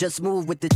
Just move with the.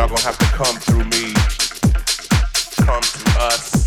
Y'all gonna have to come through me, come through us.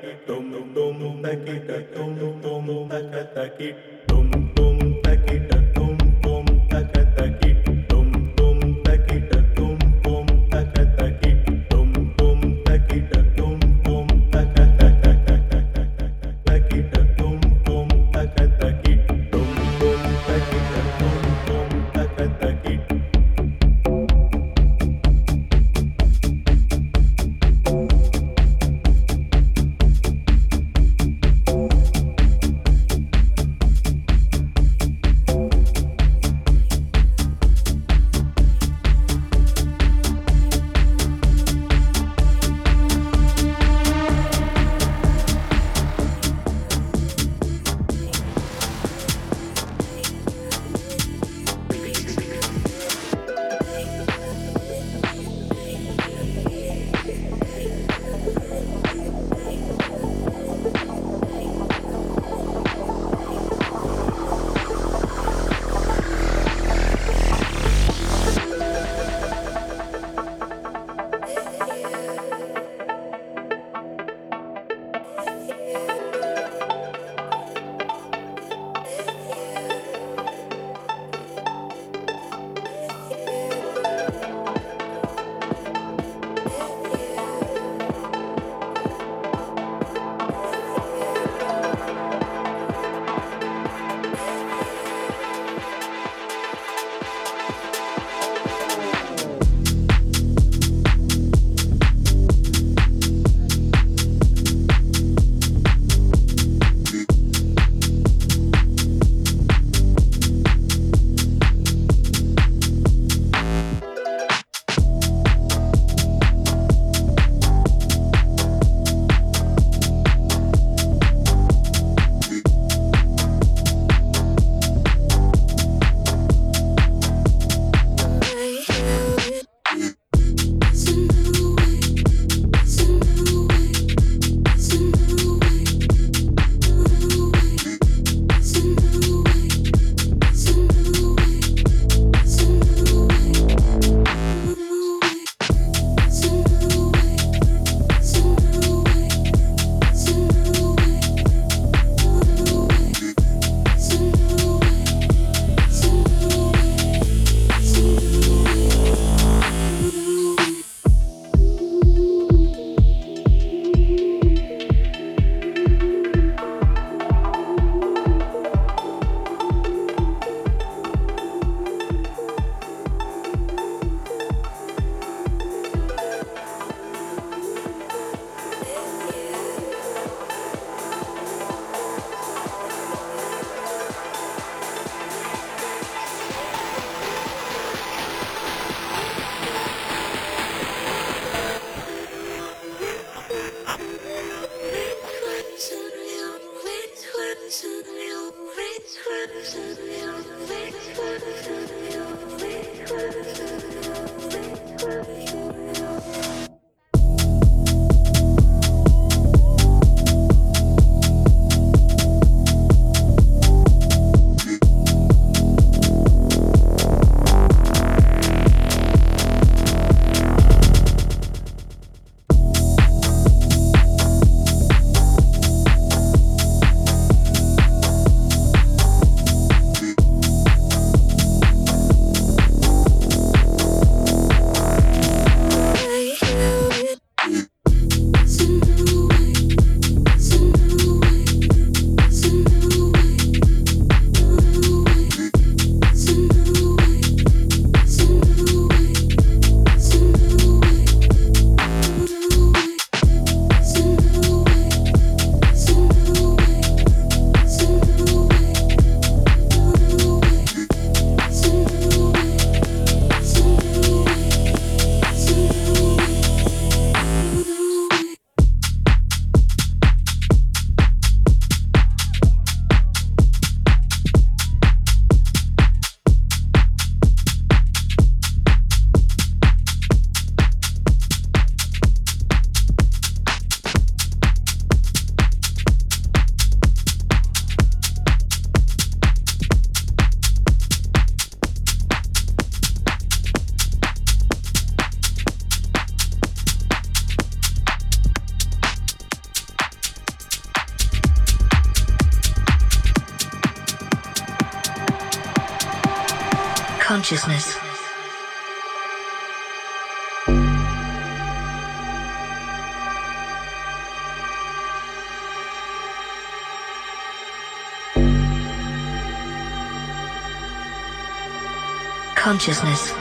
taki dum dum dum taki dum dum taki dum dum taki dum Consciousness.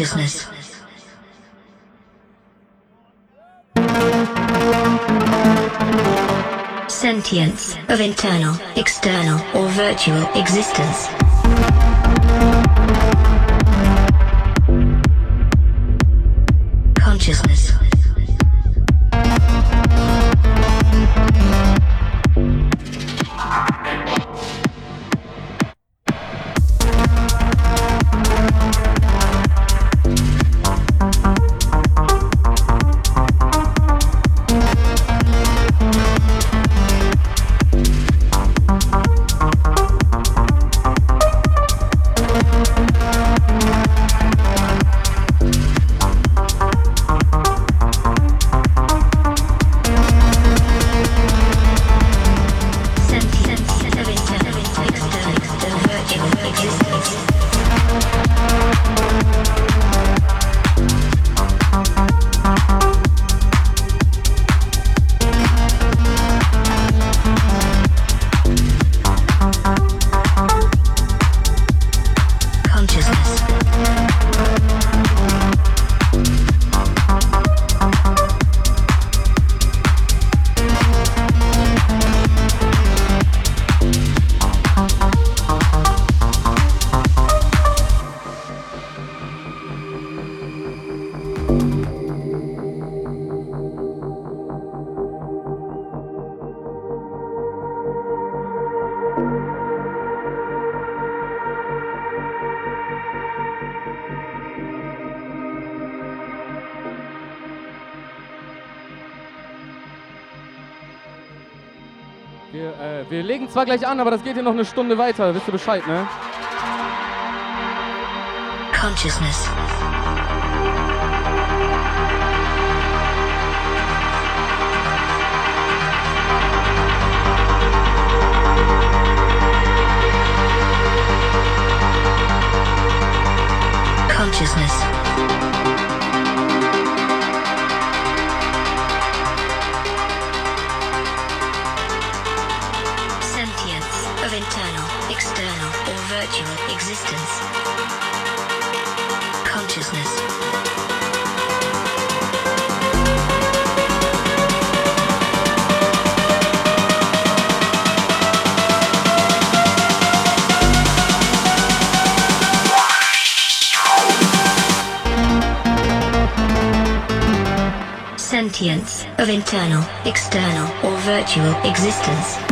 Consciousness. Sentience of internal, external, or virtual existence. fangen zwar gleich an, aber das geht hier noch eine Stunde weiter. Wisst ihr Bescheid, ne? Consciousness. Consciousness. Virtual existence. Consciousness. Sentience of internal, external, or virtual existence.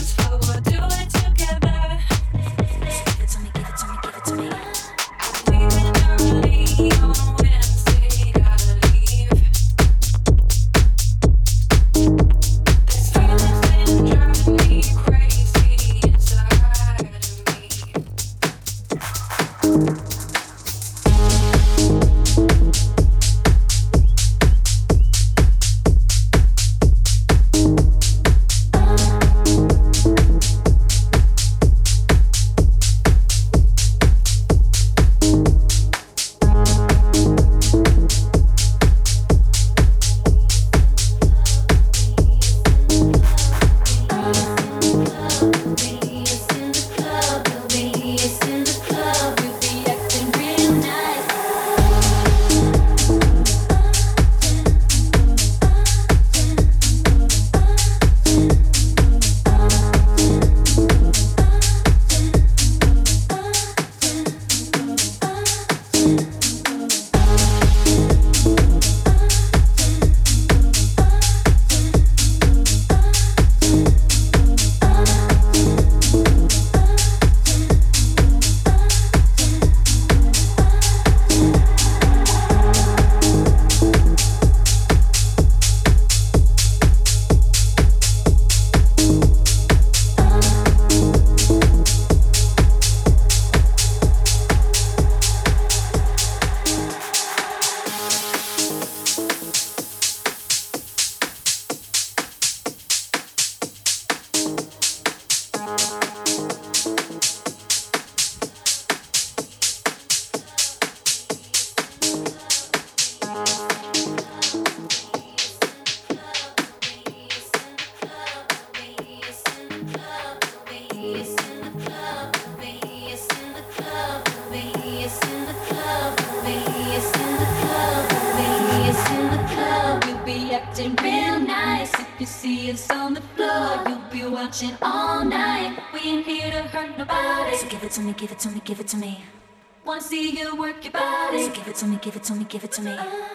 just follow what give it to me,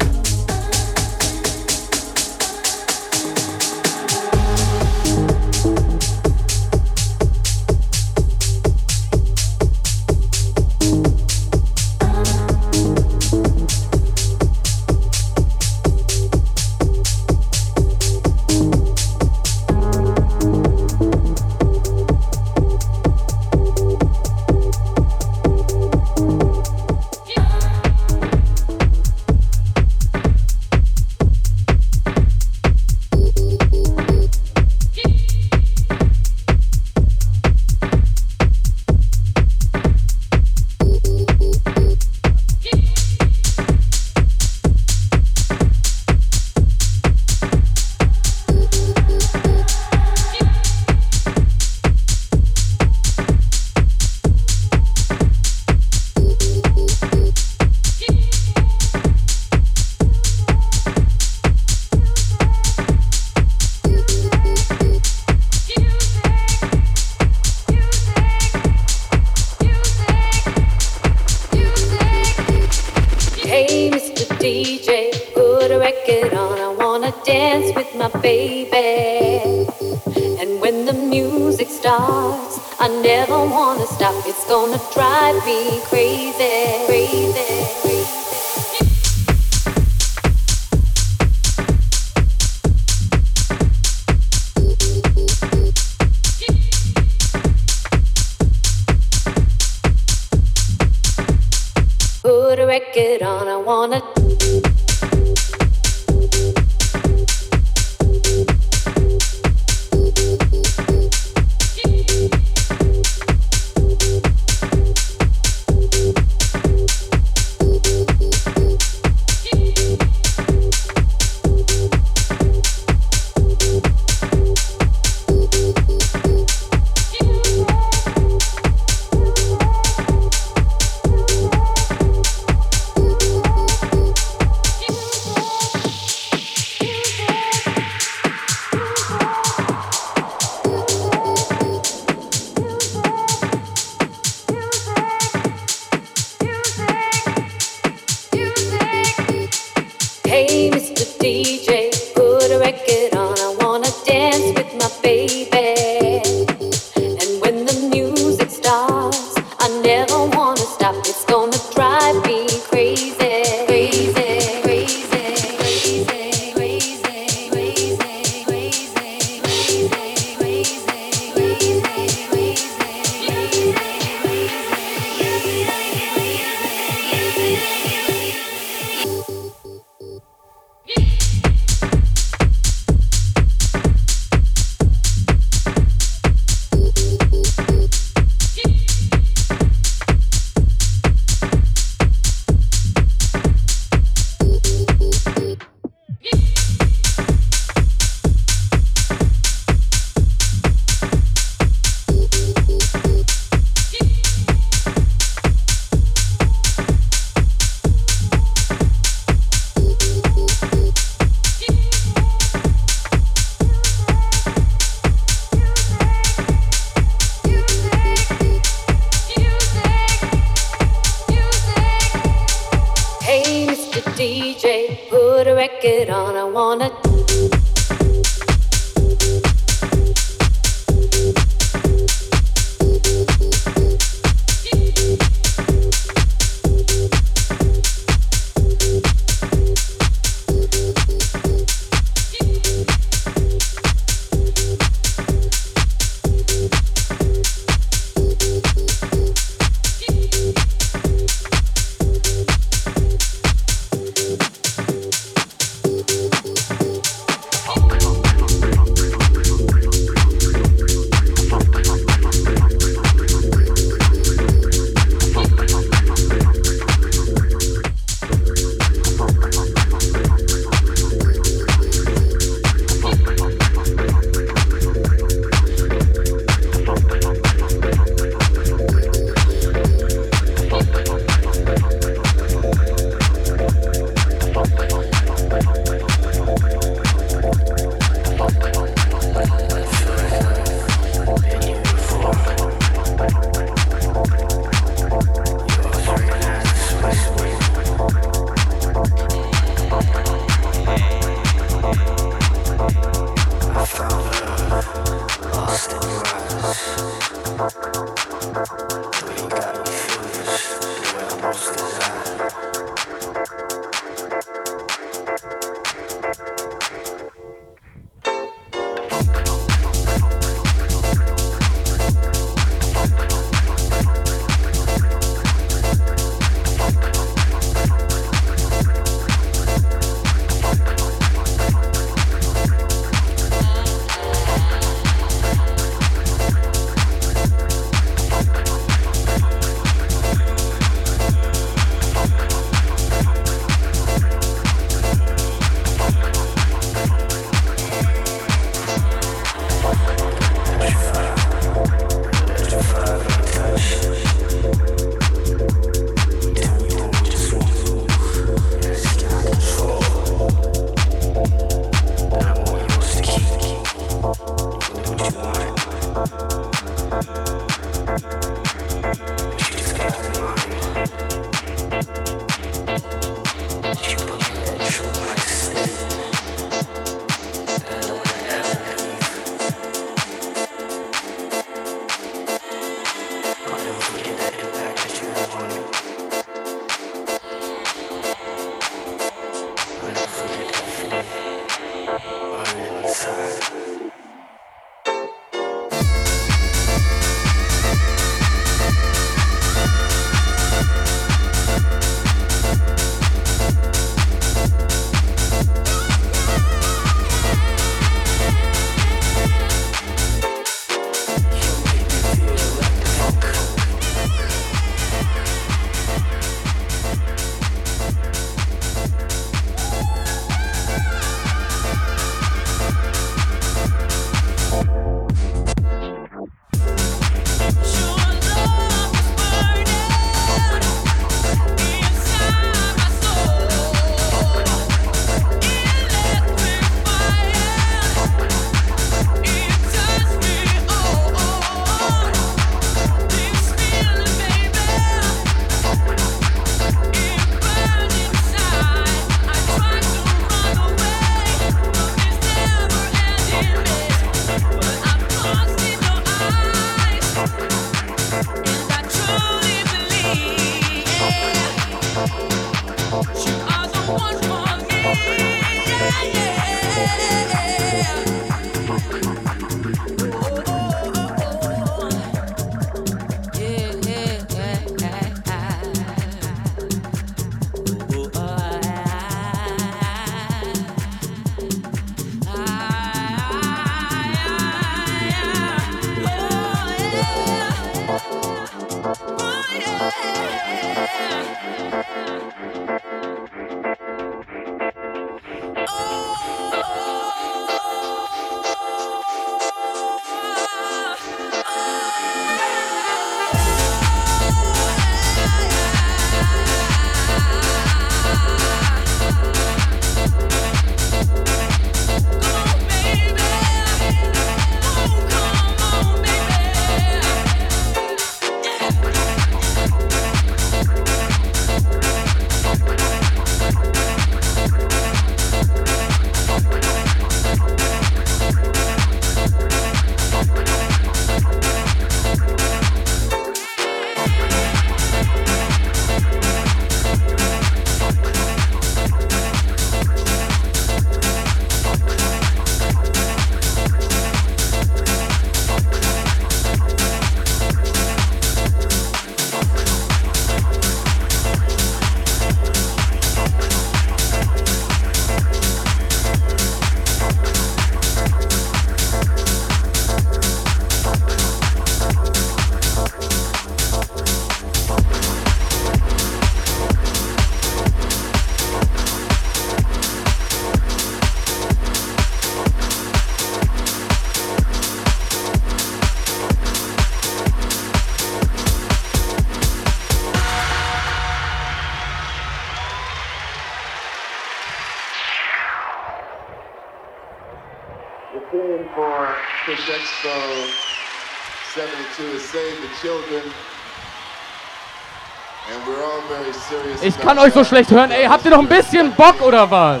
Ich kann euch so schlecht hören. Ey, habt ihr noch ein bisschen Bock oder was?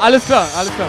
Alles klar, alles klar.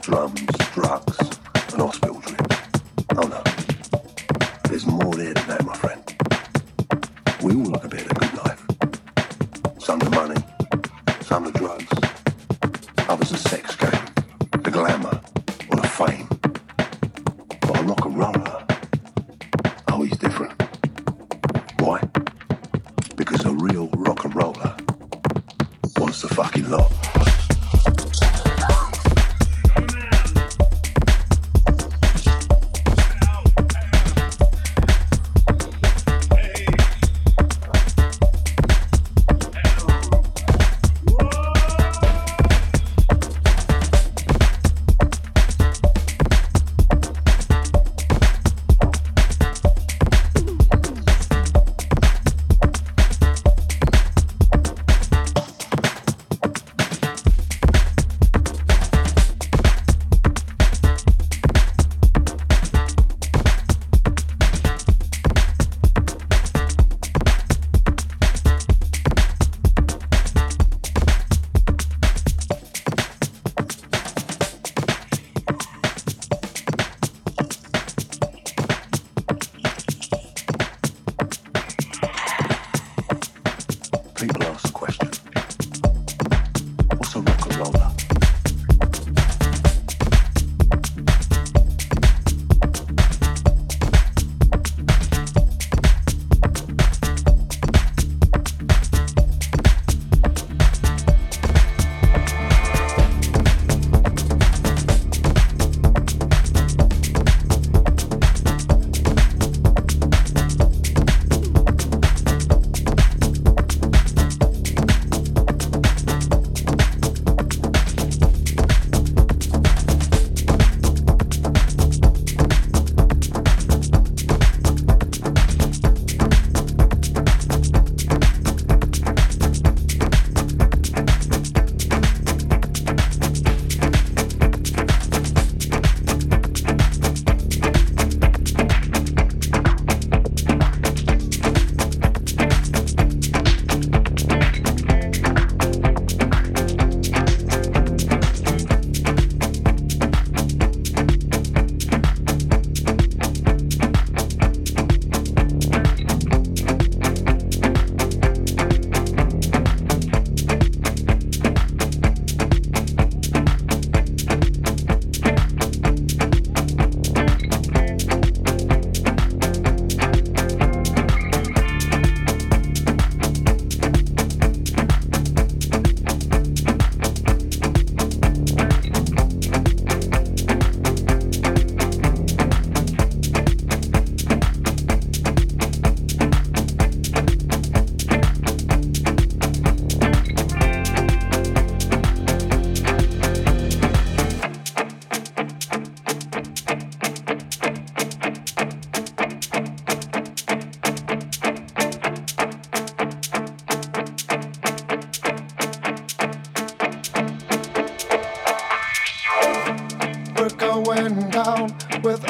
Drums, drugs, and hospital trips. Oh no.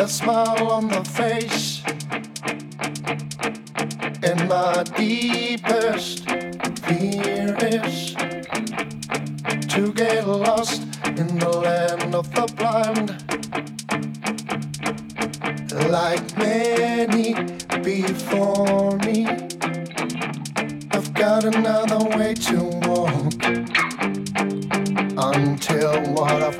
a smile on the face. And my deepest fear is to get lost in the land of the blind. Like many before me, I've got another way to walk until what I've